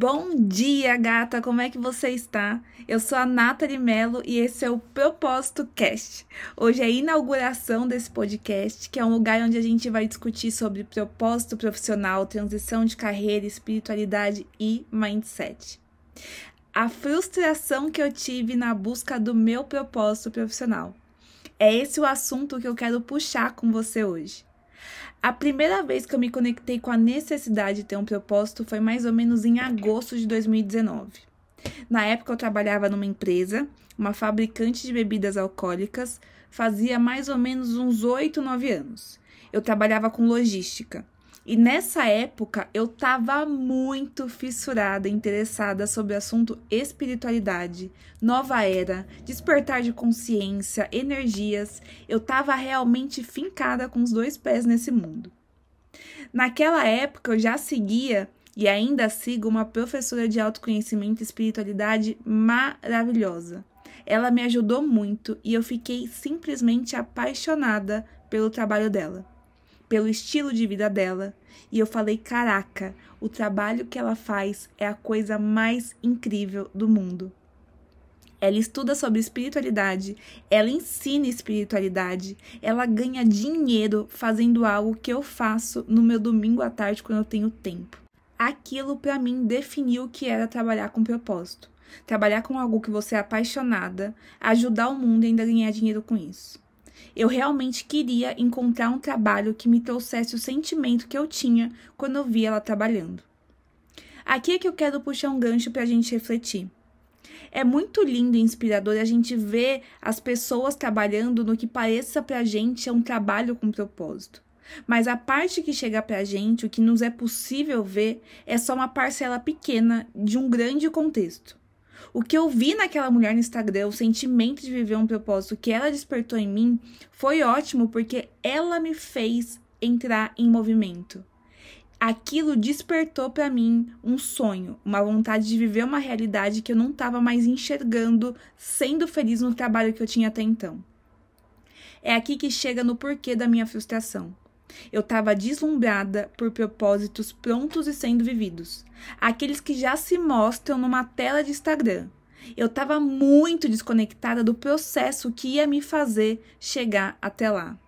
Bom dia, gata! Como é que você está? Eu sou a Nathalie Mello e esse é o Propósito Cast. Hoje é a inauguração desse podcast, que é um lugar onde a gente vai discutir sobre propósito profissional, transição de carreira, espiritualidade e mindset. A frustração que eu tive na busca do meu propósito profissional. É esse o assunto que eu quero puxar com você hoje. A primeira vez que eu me conectei com a necessidade de ter um propósito foi mais ou menos em agosto de 2019. Na época eu trabalhava numa empresa, uma fabricante de bebidas alcoólicas, fazia mais ou menos uns 8, 9 anos. Eu trabalhava com logística. E nessa época eu estava muito fissurada, interessada sobre o assunto espiritualidade, nova era, despertar de consciência, energias. Eu estava realmente fincada com os dois pés nesse mundo. Naquela época eu já seguia e ainda sigo uma professora de autoconhecimento e espiritualidade maravilhosa. Ela me ajudou muito e eu fiquei simplesmente apaixonada pelo trabalho dela pelo estilo de vida dela. E eu falei: caraca, o trabalho que ela faz é a coisa mais incrível do mundo. Ela estuda sobre espiritualidade, ela ensina espiritualidade, ela ganha dinheiro fazendo algo que eu faço no meu domingo à tarde quando eu tenho tempo. Aquilo para mim definiu o que era trabalhar com propósito. Trabalhar com algo que você é apaixonada, ajudar o mundo e ainda ganhar dinheiro com isso. Eu realmente queria encontrar um trabalho que me trouxesse o sentimento que eu tinha quando eu via ela trabalhando. Aqui é que eu quero puxar um gancho para a gente refletir. É muito lindo e inspirador a gente ver as pessoas trabalhando no que pareça para a gente é um trabalho com propósito. Mas a parte que chega para a gente, o que nos é possível ver, é só uma parcela pequena de um grande contexto. O que eu vi naquela mulher no Instagram, o sentimento de viver um propósito que ela despertou em mim, foi ótimo porque ela me fez entrar em movimento. Aquilo despertou para mim um sonho, uma vontade de viver uma realidade que eu não estava mais enxergando, sendo feliz no trabalho que eu tinha até então. É aqui que chega no porquê da minha frustração. Eu estava deslumbrada por propósitos prontos e sendo vividos, aqueles que já se mostram numa tela de Instagram. Eu estava muito desconectada do processo que ia me fazer chegar até lá.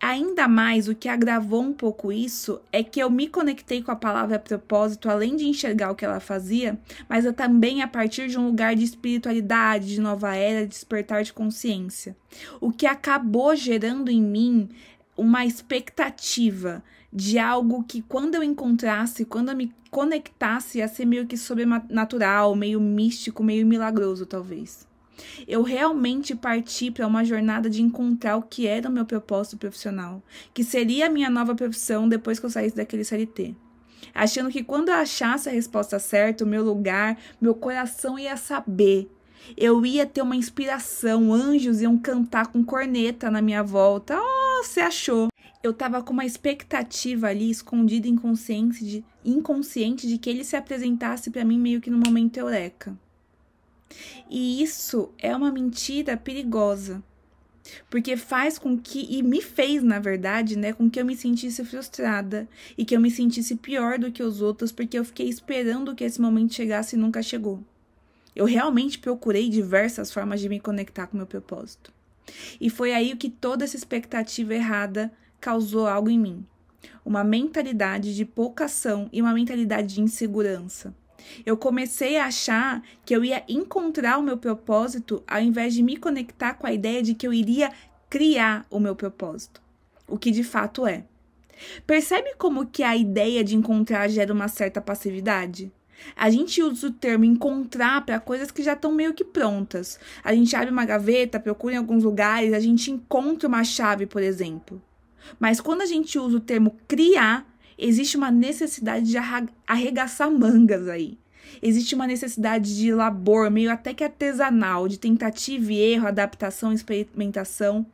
Ainda mais o que agravou um pouco isso é que eu me conectei com a palavra propósito, além de enxergar o que ela fazia, mas eu também a partir de um lugar de espiritualidade, de nova era, de despertar de consciência. O que acabou gerando em mim uma expectativa de algo que quando eu encontrasse, quando eu me conectasse, ia ser meio que sobrenatural, meio místico, meio milagroso, talvez. Eu realmente parti para uma jornada de encontrar o que era o meu propósito profissional, que seria a minha nova profissão depois que eu saísse daquele CLT. Achando que quando eu achasse a resposta certa, o meu lugar, meu coração ia saber eu ia ter uma inspiração, anjos iam cantar com corneta na minha volta. Oh, você achou? Eu tava com uma expectativa ali escondida inconsciente de, inconsciente de que ele se apresentasse para mim meio que no momento eureka. E isso é uma mentira perigosa. Porque faz com que, e me fez, na verdade, né, com que eu me sentisse frustrada e que eu me sentisse pior do que os outros, porque eu fiquei esperando que esse momento chegasse e nunca chegou. Eu realmente procurei diversas formas de me conectar com meu propósito. E foi aí que toda essa expectativa errada causou algo em mim. Uma mentalidade de pouca ação e uma mentalidade de insegurança. Eu comecei a achar que eu ia encontrar o meu propósito ao invés de me conectar com a ideia de que eu iria criar o meu propósito, o que de fato é. Percebe como que a ideia de encontrar gera uma certa passividade? A gente usa o termo encontrar para coisas que já estão meio que prontas. A gente abre uma gaveta, procura em alguns lugares, a gente encontra uma chave, por exemplo. Mas quando a gente usa o termo criar, existe uma necessidade de arregaçar mangas aí. Existe uma necessidade de labor, meio até que artesanal, de tentativa e erro, adaptação, experimentação.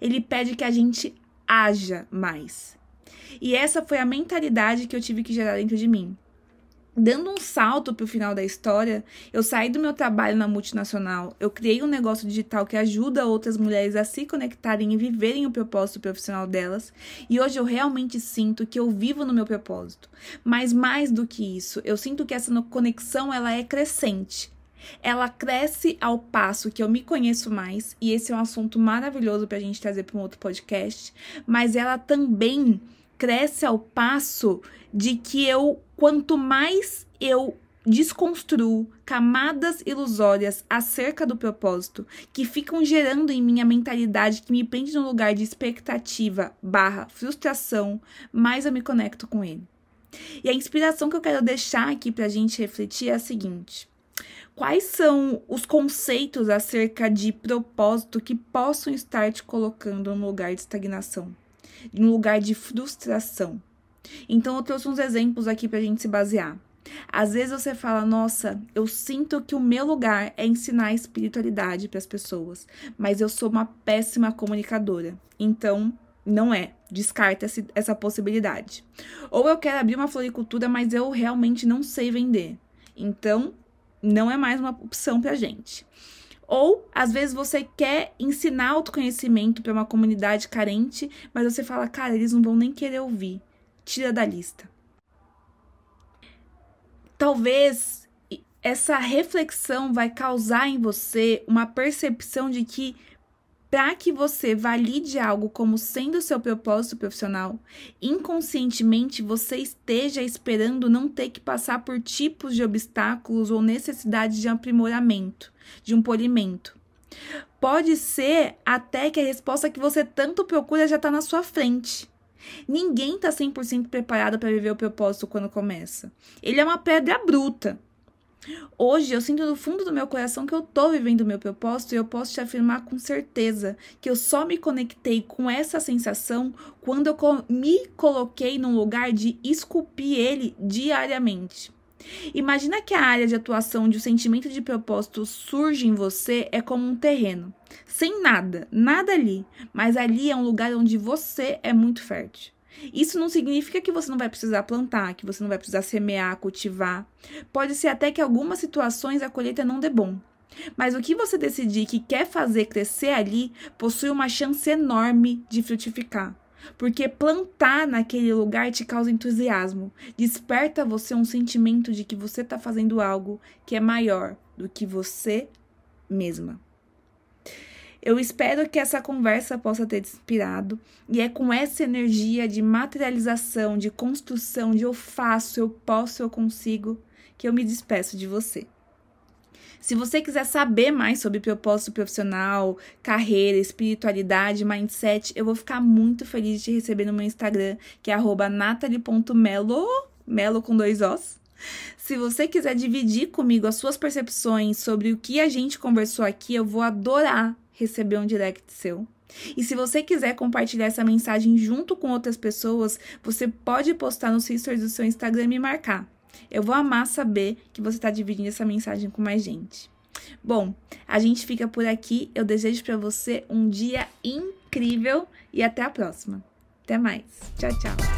Ele pede que a gente haja mais. E essa foi a mentalidade que eu tive que gerar dentro de mim Dando um salto para o final da história, eu saí do meu trabalho na multinacional, eu criei um negócio digital que ajuda outras mulheres a se conectarem e viverem o propósito profissional delas, e hoje eu realmente sinto que eu vivo no meu propósito. Mas mais do que isso, eu sinto que essa conexão ela é crescente. Ela cresce ao passo que eu me conheço mais, e esse é um assunto maravilhoso para a gente trazer para um outro podcast, mas ela também cresce ao passo de que eu, quanto mais eu desconstruo camadas ilusórias acerca do propósito que ficam gerando em minha mentalidade que me prende no lugar de expectativa barra frustração, mais eu me conecto com ele. E a inspiração que eu quero deixar aqui para a gente refletir é a seguinte: quais são os conceitos acerca de propósito que possam estar te colocando no lugar de estagnação? no lugar de frustração. Então eu trouxe uns exemplos aqui para a gente se basear. Às vezes você fala, nossa, eu sinto que o meu lugar é ensinar espiritualidade para as pessoas, mas eu sou uma péssima comunicadora. Então, não é. Descarta essa possibilidade. Ou eu quero abrir uma floricultura, mas eu realmente não sei vender. Então, não é mais uma opção para gente. Ou, às vezes, você quer ensinar autoconhecimento para uma comunidade carente, mas você fala, cara, eles não vão nem querer ouvir. Tira da lista. Talvez essa reflexão vai causar em você uma percepção de que para que você valide algo como sendo seu propósito profissional, inconscientemente você esteja esperando não ter que passar por tipos de obstáculos ou necessidade de aprimoramento, de um polimento. Pode ser até que a resposta que você tanto procura já está na sua frente. Ninguém está 100% preparado para viver o propósito quando começa. Ele é uma pedra bruta. Hoje eu sinto no fundo do meu coração que eu tô vivendo o meu propósito e eu posso te afirmar com certeza que eu só me conectei com essa sensação quando eu me coloquei num lugar de esculpir ele diariamente. Imagina que a área de atuação de um sentimento de propósito surge em você é como um terreno, sem nada, nada ali, mas ali é um lugar onde você é muito fértil. Isso não significa que você não vai precisar plantar, que você não vai precisar semear, cultivar. Pode ser até que algumas situações a colheita não dê bom. Mas o que você decidir que quer fazer crescer ali possui uma chance enorme de frutificar. Porque plantar naquele lugar te causa entusiasmo, desperta você um sentimento de que você está fazendo algo que é maior do que você mesma. Eu espero que essa conversa possa ter te inspirado e é com essa energia de materialização, de construção, de eu faço, eu posso, eu consigo, que eu me despeço de você. Se você quiser saber mais sobre propósito profissional, carreira, espiritualidade, mindset, eu vou ficar muito feliz de te receber no meu Instagram, que é natalie.melo, melo com dois Os. Se você quiser dividir comigo as suas percepções sobre o que a gente conversou aqui, eu vou adorar receber um direct seu. E se você quiser compartilhar essa mensagem junto com outras pessoas, você pode postar nos stories do seu Instagram e me marcar. Eu vou amar saber que você está dividindo essa mensagem com mais gente. Bom, a gente fica por aqui. Eu desejo para você um dia incrível e até a próxima. Até mais. Tchau, tchau.